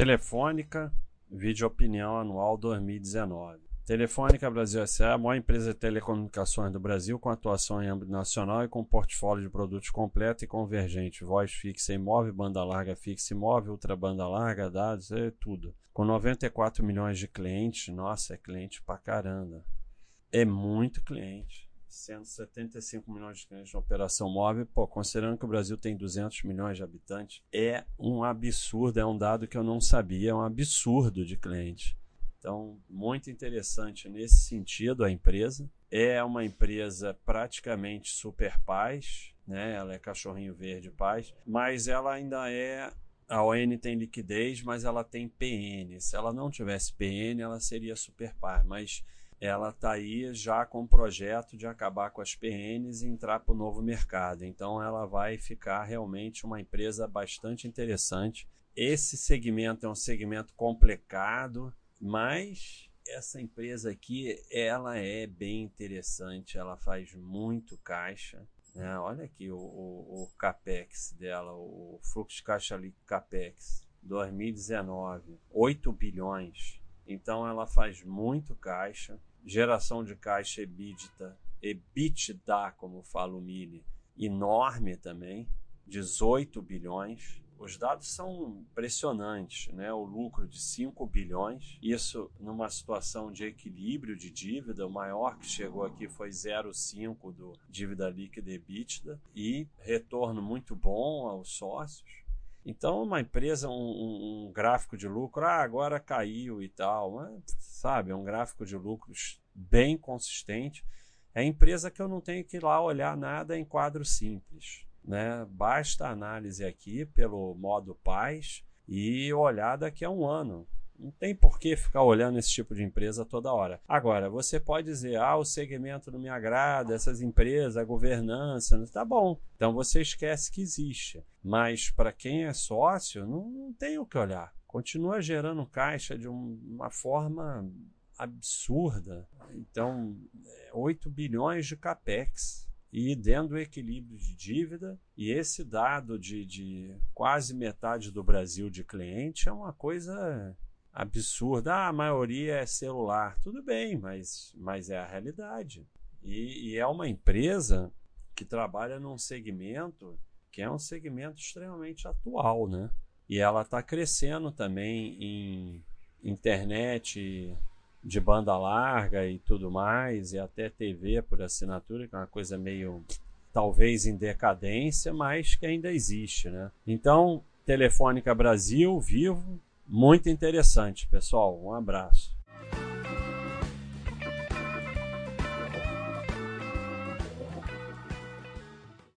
Telefônica, vídeo opinião anual 2019. Telefônica Brasil S.A. é a maior empresa de telecomunicações do Brasil com atuação em âmbito nacional e com portfólio de produtos completo e convergente, voz fixa e móvel, banda larga fixa e móvel, ultra banda larga, dados, é tudo. Com 94 milhões de clientes, nossa, é cliente pra caramba. É muito cliente. 175 milhões de clientes na operação móvel, pô, considerando que o Brasil tem 200 milhões de habitantes, é um absurdo, é um dado que eu não sabia, é um absurdo de cliente. Então, muito interessante nesse sentido a empresa. É uma empresa praticamente super paz, né? Ela é cachorrinho verde paz, mas ela ainda é a ON tem liquidez, mas ela tem PN. Se ela não tivesse PN, ela seria super paz, mas ela está aí já com o projeto de acabar com as PNs e entrar para o novo mercado. Então ela vai ficar realmente uma empresa bastante interessante. Esse segmento é um segmento complicado, mas essa empresa aqui ela é bem interessante, ela faz muito caixa. Né? Olha aqui o, o, o CAPEX dela, o fluxo de caixa ali CAPEX 2019, 8 bilhões. Então ela faz muito caixa geração de caixa EBITDA, EBITDA, como fala o Mili, enorme também, 18 bilhões. Os dados são impressionantes, né? O lucro de 5 bilhões, isso numa situação de equilíbrio de dívida, o maior que chegou aqui foi 0,5 do dívida líquida EBITDA e retorno muito bom aos sócios. Então, uma empresa, um, um, gráfico de lucro, ah, agora caiu e tal, mas, sabe, é um gráfico de lucros bem consistente. É empresa que eu não tenho que ir lá olhar nada em quadro simples. Né? Basta a análise aqui pelo modo paz e olhar daqui a um ano. Não tem por que ficar olhando esse tipo de empresa toda hora. Agora, você pode dizer, ah, o segmento não me agrada, essas empresas, a governança, tá bom. Então você esquece que existe. Mas para quem é sócio, não, não tem o que olhar. Continua gerando caixa de um, uma forma absurda. Então, 8 é, bilhões de capex e dentro do equilíbrio de dívida. E esse dado de, de quase metade do Brasil de cliente é uma coisa absurda. Ah, a maioria é celular. Tudo bem, mas, mas é a realidade. E, e é uma empresa que trabalha num segmento que é um segmento extremamente atual, né? E ela está crescendo também em internet de banda larga e tudo mais, e até TV por assinatura, que é uma coisa meio talvez em decadência, mas que ainda existe, né? Então, Telefônica Brasil, vivo, muito interessante, pessoal. Um abraço.